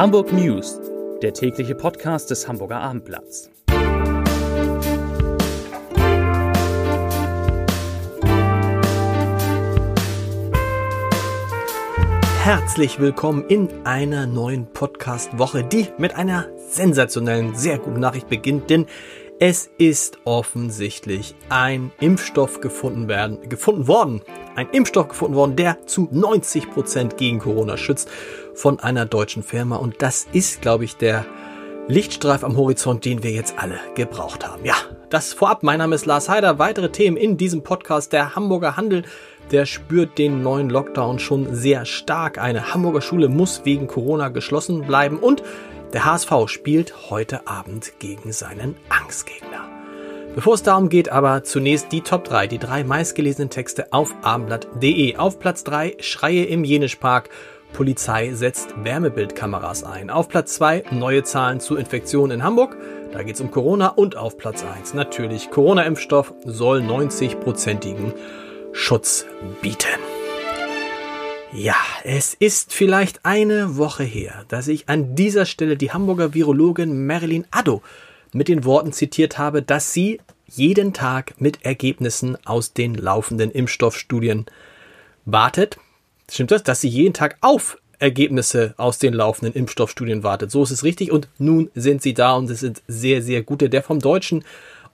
Hamburg News, der tägliche Podcast des Hamburger Abendblatts. Herzlich willkommen in einer neuen Podcast-Woche, die mit einer sensationellen, sehr guten Nachricht beginnt, denn es ist offensichtlich ein Impfstoff gefunden werden, gefunden worden. Ein Impfstoff gefunden worden, der zu 90 Prozent gegen Corona schützt von einer deutschen Firma. Und das ist, glaube ich, der Lichtstreif am Horizont, den wir jetzt alle gebraucht haben. Ja, das vorab. Mein Name ist Lars Heider. Weitere Themen in diesem Podcast. Der Hamburger Handel, der spürt den neuen Lockdown schon sehr stark. Eine Hamburger Schule muss wegen Corona geschlossen bleiben und der HSV spielt heute Abend gegen seinen Angstgegner. Bevor es darum geht, aber zunächst die Top 3, die drei meistgelesenen Texte auf abendblatt.de. Auf Platz 3 Schreie im Jenischpark. Polizei setzt Wärmebildkameras ein. Auf Platz 2 neue Zahlen zu Infektionen in Hamburg. Da geht es um Corona. Und auf Platz 1 natürlich Corona-Impfstoff soll 90-prozentigen Schutz bieten. Ja, es ist vielleicht eine Woche her, dass ich an dieser Stelle die Hamburger Virologin Marilyn Addo mit den Worten zitiert habe, dass sie jeden Tag mit Ergebnissen aus den laufenden Impfstoffstudien wartet. Stimmt das? Dass sie jeden Tag auf Ergebnisse aus den laufenden Impfstoffstudien wartet. So ist es richtig und nun sind sie da und es sind sehr, sehr gute. Der vom deutschen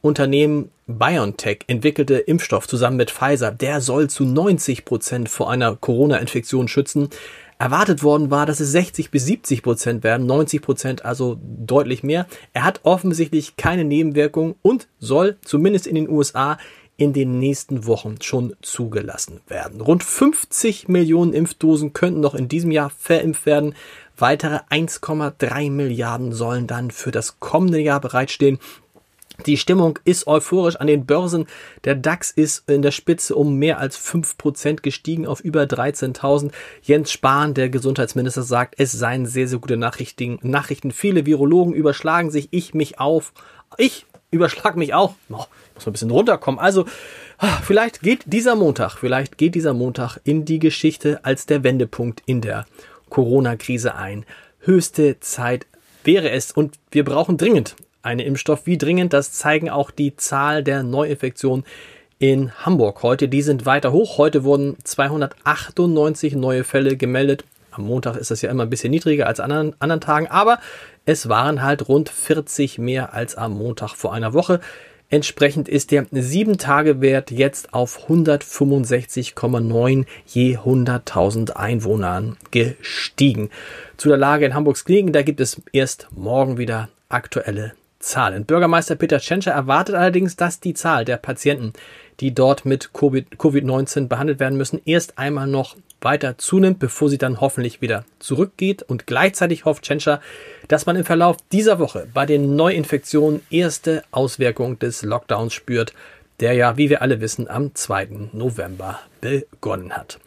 Unternehmen BioNTech entwickelte Impfstoff zusammen mit Pfizer, der soll zu 90 Prozent vor einer Corona-Infektion schützen. Erwartet worden war, dass es 60 bis 70 Prozent werden, 90 Prozent also deutlich mehr. Er hat offensichtlich keine Nebenwirkungen und soll zumindest in den USA in den nächsten Wochen schon zugelassen werden. Rund 50 Millionen Impfdosen könnten noch in diesem Jahr verimpft werden. Weitere 1,3 Milliarden sollen dann für das kommende Jahr bereitstehen. Die Stimmung ist euphorisch an den Börsen. Der DAX ist in der Spitze um mehr als fünf Prozent gestiegen auf über 13.000. Jens Spahn, der Gesundheitsminister, sagt, es seien sehr, sehr gute Nachrichten. Nachrichten. Viele Virologen überschlagen sich. Ich mich auf. Ich überschlag mich auch. Oh, muss ein bisschen runterkommen. Also, vielleicht geht dieser Montag, vielleicht geht dieser Montag in die Geschichte als der Wendepunkt in der Corona-Krise ein. Höchste Zeit wäre es und wir brauchen dringend einen Impfstoff. Wie dringend, das zeigen auch die Zahl der Neuinfektionen in Hamburg heute. Die sind weiter hoch. Heute wurden 298 neue Fälle gemeldet. Am Montag ist das ja immer ein bisschen niedriger als an anderen, anderen Tagen, aber es waren halt rund 40 mehr als am Montag vor einer Woche. Entsprechend ist der 7-Tage-Wert jetzt auf 165,9 je 100.000 Einwohnern gestiegen. Zu der Lage in Hamburgs Kliniken, da gibt es erst morgen wieder aktuelle Zahlen. Bürgermeister Peter Tschentscher erwartet allerdings, dass die Zahl der Patienten, die dort mit Covid-19 behandelt werden müssen, erst einmal noch weiter zunimmt, bevor sie dann hoffentlich wieder zurückgeht. Und gleichzeitig hofft Tschentscher, dass man im Verlauf dieser Woche bei den Neuinfektionen erste Auswirkungen des Lockdowns spürt, der ja, wie wir alle wissen, am 2. November begonnen hat.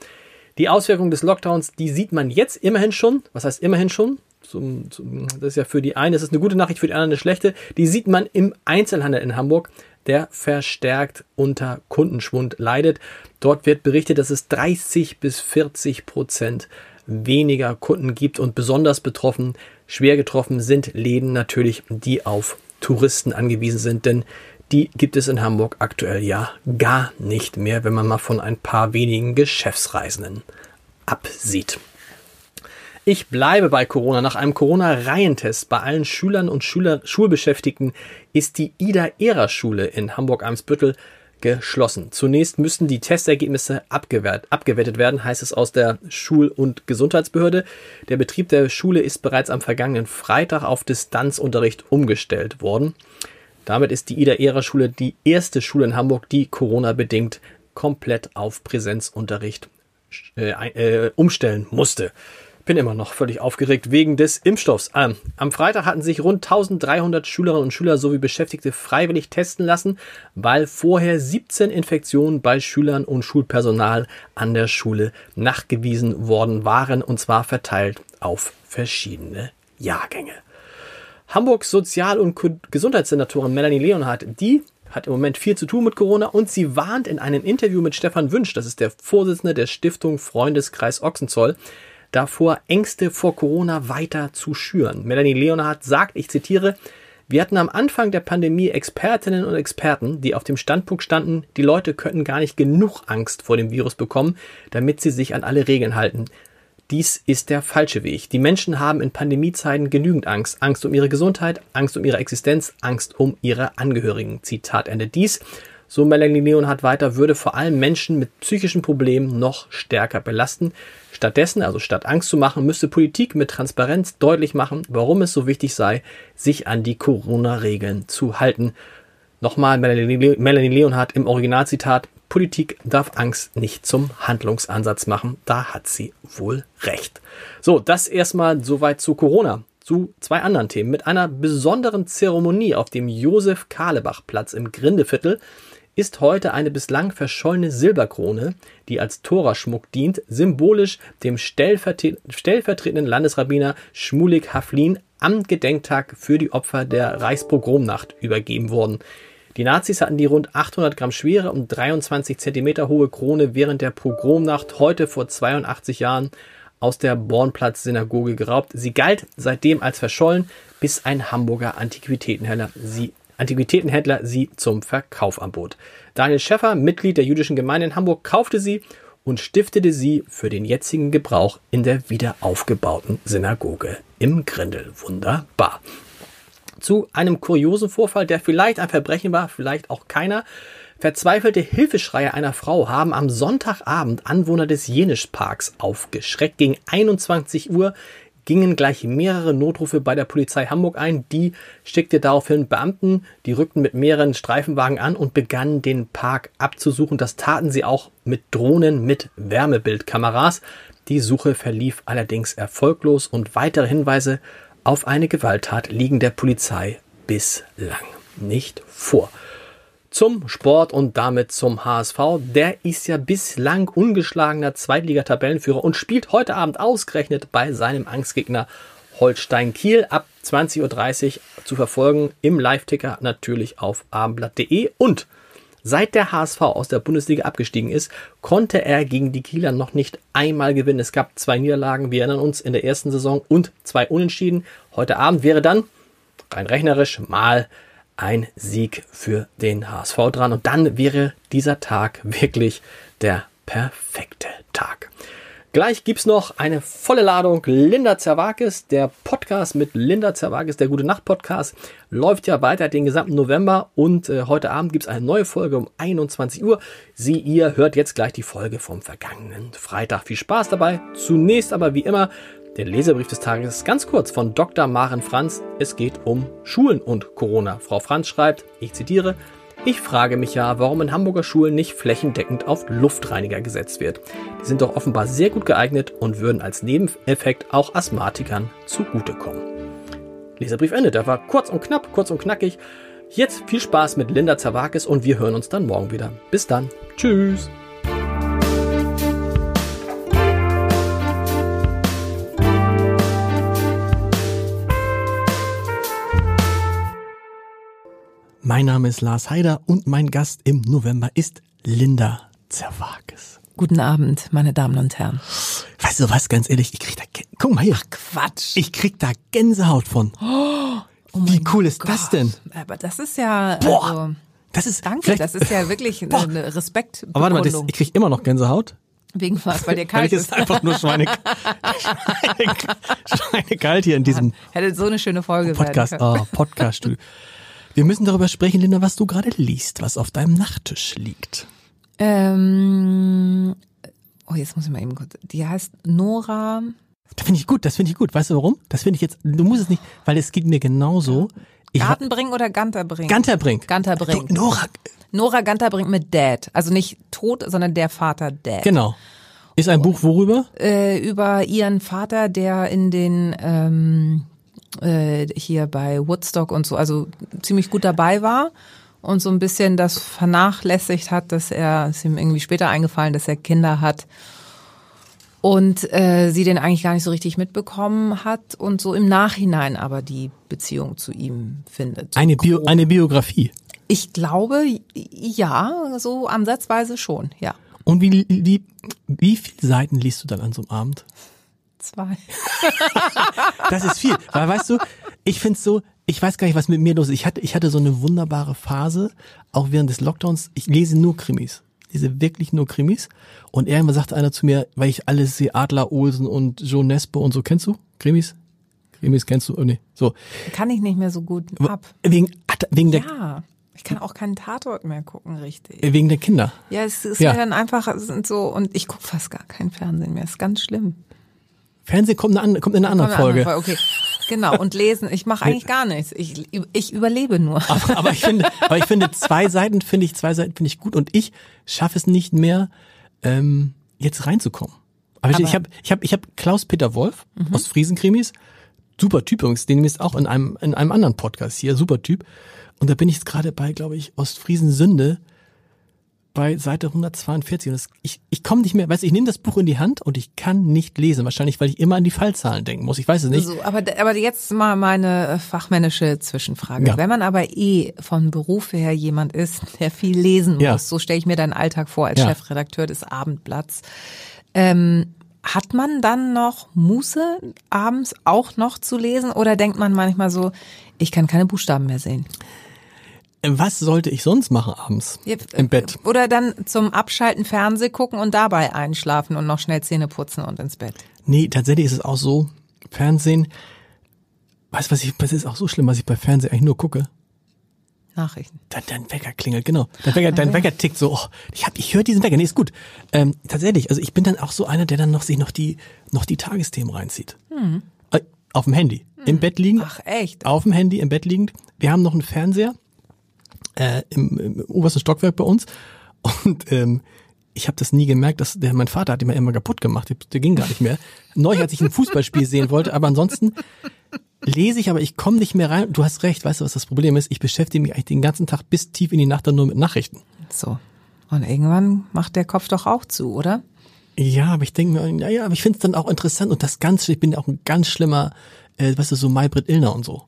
Die Auswirkungen des Lockdowns, die sieht man jetzt immerhin schon. Was heißt immerhin schon? Zum, zum, das ist ja für die einen, das ist eine gute Nachricht, für die anderen eine schlechte. Die sieht man im Einzelhandel in Hamburg, der verstärkt unter Kundenschwund leidet. Dort wird berichtet, dass es 30 bis 40 Prozent weniger Kunden gibt und besonders betroffen, schwer getroffen sind Läden natürlich, die auf Touristen angewiesen sind, denn die gibt es in Hamburg aktuell ja gar nicht mehr, wenn man mal von ein paar wenigen Geschäftsreisenden absieht. Ich bleibe bei Corona. Nach einem Corona-Reihentest bei allen Schülern und Schüler, Schulbeschäftigten ist die Ida-Ehrer-Schule in Hamburg-Eimsbüttel geschlossen. Zunächst müssten die Testergebnisse abgewehrt, abgewertet werden, heißt es aus der Schul- und Gesundheitsbehörde. Der Betrieb der Schule ist bereits am vergangenen Freitag auf Distanzunterricht umgestellt worden. Damit ist die Ida-Ehrer-Schule die erste Schule in Hamburg, die Corona-bedingt komplett auf Präsenzunterricht äh, äh, umstellen musste bin immer noch völlig aufgeregt wegen des Impfstoffs. Ähm, am Freitag hatten sich rund 1300 Schülerinnen und Schüler sowie Beschäftigte freiwillig testen lassen, weil vorher 17 Infektionen bei Schülern und Schulpersonal an der Schule nachgewiesen worden waren und zwar verteilt auf verschiedene Jahrgänge. Hamburgs Sozial- und Gesundheitssenatorin Melanie Leonhardt, die hat im Moment viel zu tun mit Corona und sie warnt in einem Interview mit Stefan Wünsch, das ist der Vorsitzende der Stiftung Freundeskreis Ochsenzoll, davor, Ängste vor Corona weiter zu schüren. Melanie Leonhardt sagt, ich zitiere, wir hatten am Anfang der Pandemie Expertinnen und Experten, die auf dem Standpunkt standen, die Leute könnten gar nicht genug Angst vor dem Virus bekommen, damit sie sich an alle Regeln halten. Dies ist der falsche Weg. Die Menschen haben in Pandemiezeiten genügend Angst. Angst um ihre Gesundheit, Angst um ihre Existenz, Angst um ihre Angehörigen. Zitat Ende. Dies, so Melanie Leonhardt weiter, würde vor allem Menschen mit psychischen Problemen noch stärker belasten. Stattdessen, also statt Angst zu machen, müsste Politik mit Transparenz deutlich machen, warum es so wichtig sei, sich an die Corona-Regeln zu halten. Nochmal Melanie Leonhardt im Originalzitat. Politik darf Angst nicht zum Handlungsansatz machen. Da hat sie wohl recht. So, das erstmal soweit zu Corona. Zu zwei anderen Themen. Mit einer besonderen Zeremonie auf dem Josef-Kahlebach-Platz im Grindeviertel ist heute eine bislang verschollene Silberkrone, die als Toraschmuck dient, symbolisch dem stellvertretenden Landesrabbiner Schmulik Haflin am Gedenktag für die Opfer der Reichspogromnacht übergeben worden. Die Nazis hatten die rund 800 Gramm schwere und 23 Zentimeter hohe Krone während der Pogromnacht heute vor 82 Jahren aus der Bornplatz-Synagoge geraubt. Sie galt seitdem als verschollen, bis ein Hamburger Antiquitätenhändler sie, Antiquitätenhändler sie zum Verkauf anbot. Daniel Schäffer, Mitglied der jüdischen Gemeinde in Hamburg, kaufte sie und stiftete sie für den jetzigen Gebrauch in der wiederaufgebauten Synagoge im Grindel. Wunderbar zu einem kuriosen Vorfall, der vielleicht ein Verbrechen war, vielleicht auch keiner. Verzweifelte Hilfeschreie einer Frau haben am Sonntagabend Anwohner des Jenischparks aufgeschreckt. Gegen 21 Uhr gingen gleich mehrere Notrufe bei der Polizei Hamburg ein. Die schickte daraufhin Beamten, die rückten mit mehreren Streifenwagen an und begannen den Park abzusuchen. Das taten sie auch mit Drohnen mit Wärmebildkameras. Die Suche verlief allerdings erfolglos und weitere Hinweise auf eine Gewalttat liegen der Polizei bislang nicht vor. Zum Sport und damit zum HSV. Der ist ja bislang ungeschlagener Zweitliga-Tabellenführer und spielt heute Abend ausgerechnet bei seinem Angstgegner Holstein Kiel ab 20.30 Uhr zu verfolgen im Live-Ticker natürlich auf abendblatt.de und Seit der HSV aus der Bundesliga abgestiegen ist, konnte er gegen die Kieler noch nicht einmal gewinnen. Es gab zwei Niederlagen, wir erinnern uns, in der ersten Saison und zwei Unentschieden. Heute Abend wäre dann, rein rechnerisch, mal ein Sieg für den HSV dran. Und dann wäre dieser Tag wirklich der perfekte. Gleich gibt's noch eine volle Ladung Linda Zerwakis. Der Podcast mit Linda Zerwakis, der Gute Nacht Podcast, läuft ja weiter den gesamten November und äh, heute Abend gibt's eine neue Folge um 21 Uhr. Sie, ihr hört jetzt gleich die Folge vom vergangenen Freitag. Viel Spaß dabei. Zunächst aber wie immer der Leserbrief des Tages ganz kurz von Dr. Maren Franz. Es geht um Schulen und Corona. Frau Franz schreibt, ich zitiere, ich frage mich ja, warum in Hamburger Schulen nicht flächendeckend auf Luftreiniger gesetzt wird. Die sind doch offenbar sehr gut geeignet und würden als Nebeneffekt auch Asthmatikern zugutekommen. Leserbrief endet. Der war kurz und knapp, kurz und knackig. Jetzt viel Spaß mit Linda Zawakis und wir hören uns dann morgen wieder. Bis dann. Tschüss. Mein Name ist Lars Heider und mein Gast im November ist Linda Zerwakis. Guten Abend, meine Damen und Herren. Weißt du was, ganz ehrlich, ich krieg da, guck mal hier. Ach Quatsch. Ich krieg da Gänsehaut von. Oh, Wie cool ist Gott. das denn? Aber das ist ja, Boah, also, das ist, danke, das ist ja wirklich Boah. eine Respekt. Aber warte mal, das, ich krieg immer noch Gänsehaut. Wegen was, weil dir Weil kalt ist. ist einfach nur Schweine, Schweine, schweinekalt hier in diesem Hätte so eine schöne Folge Podcast, werden können. oh, Podcast. Wir müssen darüber sprechen, Linda, was du gerade liest, was auf deinem Nachttisch liegt. Ähm, oh, jetzt muss ich mal eben kurz. Die heißt Nora. Das finde ich gut, das finde ich gut. Weißt du warum? Das finde ich jetzt, du musst es nicht, weil es geht mir genauso. Ich Gartenbrink oder Ganterbrink? Ganterbrink. Ganterbrink. Du, Nora, Nora Ganterbrink mit Dad. Also nicht tot, sondern der Vater Dad. genau. Ist ein Buch worüber? äh, über ihren Vater, der in den ähm, äh, hier bei Woodstock und so, also ziemlich gut dabei war und so ein bisschen das vernachlässigt hat, dass er, ist ihm irgendwie später eingefallen, dass er Kinder hat und äh, sie den eigentlich gar nicht so richtig mitbekommen hat und so im Nachhinein aber die Beziehung zu ihm findet. Eine, Bio, eine Biografie. Ich glaube, ja, so ansatzweise schon, ja. Und wie, wie, wie viele Seiten liest du dann an so einem Abend? Zwei. Das ist viel. Weil weißt du, ich find's so, ich weiß gar nicht, was mit mir los ist. Ich hatte, ich hatte so eine wunderbare Phase, auch während des Lockdowns. Ich lese nur Krimis. Ich lese wirklich nur Krimis. Und irgendwann sagte einer zu mir, weil ich alles sehe, Adler Olsen und Joe Nesbo und so. Kennst du Krimis? Krimis kennst du? Oh, nee. So. Kann ich nicht mehr so gut ab. Wegen, wegen der, Ja. Ich kann auch keinen Tatort mehr gucken, richtig. wegen der Kinder. Ja, es ist Ja. ja dann einfach es sind so und ich gucke fast gar kein Fernsehen mehr. ist ganz schlimm. Fernsehen kommt, eine, andere- kommt in einer anderen Kommen wir Folge. Okay. Genau, und lesen. Ich mache eigentlich gar nichts. Ich, ich überlebe nur. Aber, aber ich finde, aber ich finde zwei Seiten finde ich zwei Seiten finde ich gut und ich schaffe es nicht mehr ähm, jetzt reinzukommen. Aber, ich- Aber- ich habe ich habe ich habe Klaus Peter Wolf aus Friesenkrimis, super Typ übrigens, den ist auch in einem in einem anderen Podcast hier, super Typ. Und da bin ich jetzt gerade bei, glaube ich, Ostfriesen Sünde bei Seite 142 und das, ich ich komme nicht mehr, weißt du, ich nehme das Buch in die Hand und ich kann nicht lesen, wahrscheinlich weil ich immer an die Fallzahlen denken muss. Ich weiß es nicht. So, aber, aber jetzt mal meine äh, fachmännische Zwischenfrage. Ja. Wenn man aber eh von Beruf her jemand ist, der viel lesen muss, Ja. so stelle ich mir deinen Alltag vor als Ja. Chefredakteur des Abendblatts, ähm, hat man dann noch Muße, abends auch noch zu lesen? Oder denkt man manchmal so, ich kann keine Buchstaben mehr sehen? Was sollte ich sonst machen abends im Bett? Oder dann zum Abschalten Fernseh gucken und dabei einschlafen und noch schnell Zähne putzen und ins Bett. Nee, tatsächlich ist es auch so, Fernsehen, weißt du, was ich, das ist auch so schlimm, was ich bei Fernsehen eigentlich nur gucke. Nachrichten. Dein, dein Wecker klingelt, genau. Dein Wecker, dein Wecker tickt so, oh, ich hab, ich höre diesen Wecker, nee, ist gut. Ähm, tatsächlich, also ich bin dann auch so einer, der dann noch sich noch die, noch die Tagesthemen reinzieht. Äh, Auf dem Handy. Im Bett liegend. Ach, echt? Auf dem Handy, im Bett liegend. Wir haben noch einen Fernseher, äh, im, im obersten Stockwerk bei uns. Und ähm, ich habe das nie gemerkt, dass der mein Vater hat ihn mal immer kaputt gemacht. Der, der ging gar nicht mehr. Neu, als ich ein Fußballspiel sehen wollte, aber ansonsten lese ich, aber ich komme nicht mehr rein. Du hast recht, weißt du, was das Problem ist? Ich beschäftige mich eigentlich den ganzen Tag bis tief in die Nacht dann nur mit Nachrichten. So. Und irgendwann macht der Kopf doch auch zu, oder? Ja, aber ich denke mir, ja, ja, aber ich finde es dann auch interessant und das ganz, ich bin ja auch ein ganz schlimmer, äh, weißt du, so Maybrit Illner und so.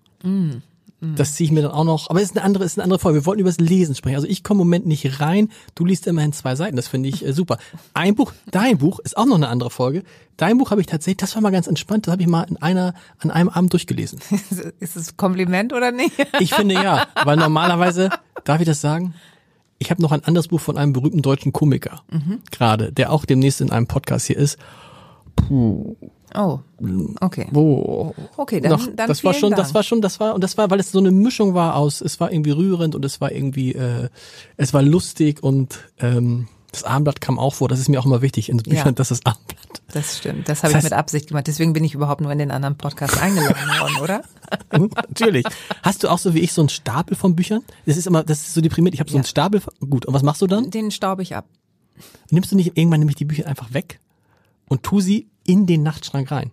Das ziehe ich mir dann auch noch, aber es ist eine andere, es ist eine andere Folge. Wir wollten über das Lesen sprechen. Also ich komme im Moment nicht rein. Du liest immerhin zwei Seiten. Das finde ich äh, super. Ein Buch, dein Buch ist auch noch eine andere Folge. Dein Buch habe ich tatsächlich, das war mal ganz entspannt. Das habe ich mal in einer, an einem Abend durchgelesen. Ist es Kompliment oder nicht? Ich finde ja, weil normalerweise, darf ich das sagen? Ich habe noch ein anderes Buch von einem berühmten deutschen Komiker gerade, der auch demnächst in einem Podcast hier ist. Oh, okay. Wo Okay, dann, noch, dann das war schon, Dank. das war schon, das war und das war, weil es so eine Mischung war aus, es war irgendwie rührend und es war irgendwie, äh, es war lustig und ähm, das Abendblatt kam auch vor. Das ist mir auch immer wichtig in Büchern, Ja. dass das Abendblatt. Das stimmt. Das habe Das ich mit Absicht gemacht. Deswegen bin ich überhaupt nur in den anderen Podcast eingeladen worden, oder? Natürlich. Hast du auch so wie ich so einen Stapel von Büchern? Das ist immer, das ist so deprimiert. Ich habe so Ja. einen Stapel. von- Gut. Und was machst du dann? Den staube ich ab. Nimmst du nicht irgendwann nämlich die Bücher einfach weg und tu sie in den Nachtschrank rein?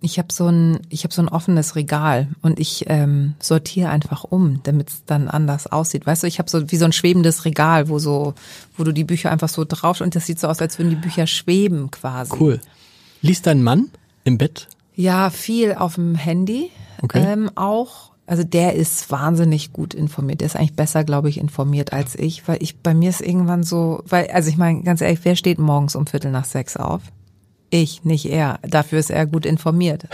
Ich habe so ein, ich habe so ein offenes Regal und ich ähm, sortiere einfach um, damit es dann anders aussieht. Weißt du, ich habe so wie so ein schwebendes Regal, wo so, wo du die Bücher einfach so drauf und das sieht so aus, als würden die Bücher schweben quasi. Cool. Liest dein Mann im Bett? Ja, viel auf dem Handy. Okay. Ähm, auch. Also der ist wahnsinnig gut informiert. Der ist eigentlich besser, glaube ich, informiert als ich, weil ich bei mir ist irgendwann so, weil also ich meine ganz ehrlich, wer steht morgens um Viertel nach sechs auf? Ich, nicht er. Dafür ist er gut informiert.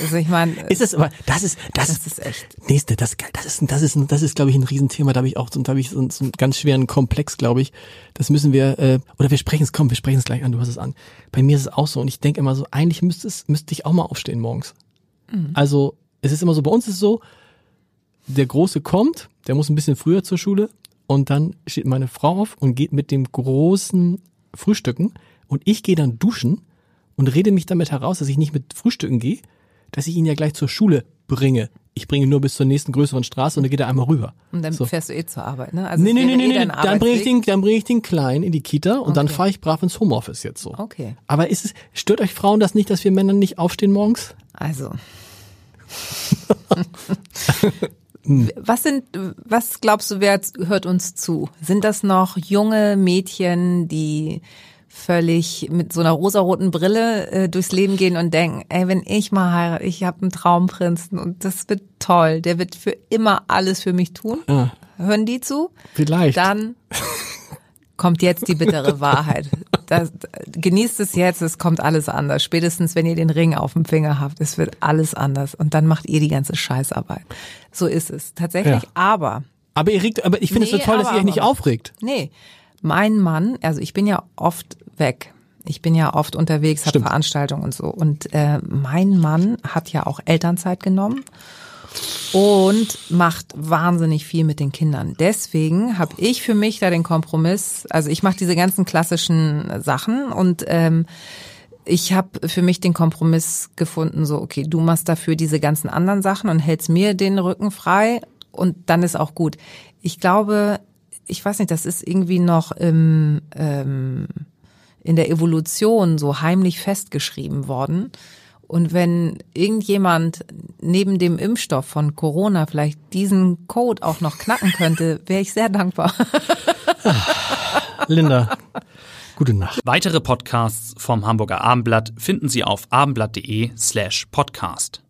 Also ich meine, Ist es aber, das ist, das, das ist echt. Nächste, das, das ist, das ist, das ist, glaube ich, ein Riesenthema. Da habe ich auch, so- da habe ich so, einen- so einen ganz schweren Komplex, glaube ich. Das müssen wir, äh, oder wir sprechen es, komm, wir sprechen es gleich an. Du hast es an. Bei mir ist es auch so und ich denke immer so, eigentlich müsste es, müsste ich auch mal aufstehen morgens. Also es ist immer so, bei uns ist es so, der Große kommt, der muss ein bisschen früher zur Schule und dann steht meine Frau auf und geht mit dem großen Frühstücken und ich gehe dann duschen und rede mich damit heraus, dass ich nicht mit Frühstücken gehe, dass ich ihn ja gleich zur Schule bringe. Ich bringe ihn nur bis zur nächsten größeren Straße und dann geht er einmal rüber. Und dann So. fährst du eh zur Arbeit, ne? Also Nee, nee, nee, nee, eh nee. Dann bringe ich den, dann bringe ich den Kleinen in die Kita und dann Okay. fahre ich brav ins Homeoffice jetzt so. Okay. Aber ist es, stört euch Frauen das nicht, dass wir Männer nicht aufstehen morgens? Also. Was sind, was glaubst du, wer hört uns zu? Sind das noch junge Mädchen, die völlig mit so einer rosaroten Brille äh, durchs Leben gehen und denken, ey, wenn ich mal heirate, ich habe einen Traumprinzen und das wird toll, der wird für immer alles für mich tun? Ja. Hören die zu? Vielleicht. Dann kommt jetzt die bittere Wahrheit. Das, genießt es jetzt, es kommt alles anders. Spätestens, wenn ihr den Ring auf dem Finger habt, es wird alles anders. Und dann macht ihr die ganze Scheißarbeit. So ist es tatsächlich. Ja. Aber Aber ihr regt, aber ich finde es Nee, so toll, dass aber, ihr euch nicht aufregt. Nee, mein Mann, also ich bin ja oft weg. Ich bin ja oft unterwegs, habe. Veranstaltungen und so. Und äh, mein Mann hat ja auch Elternzeit genommen und macht wahnsinnig viel mit den Kindern. Deswegen habe ich für mich da den Kompromiss, also ich mache diese ganzen klassischen Sachen und ähm, ich habe für mich den Kompromiss gefunden, so, okay, du machst dafür diese ganzen anderen Sachen und hältst mir den Rücken frei und dann ist auch gut. Ich glaube, ich weiß nicht, das ist irgendwie noch im, ähm, in der Evolution so heimlich festgeschrieben worden. Und wenn irgendjemand neben dem Impfstoff von Corona vielleicht diesen Code auch noch knacken könnte, wäre ich sehr dankbar. Linda, gute Nacht. Weitere Podcasts vom Hamburger Abendblatt finden Sie auf abendblatt.de slash podcast.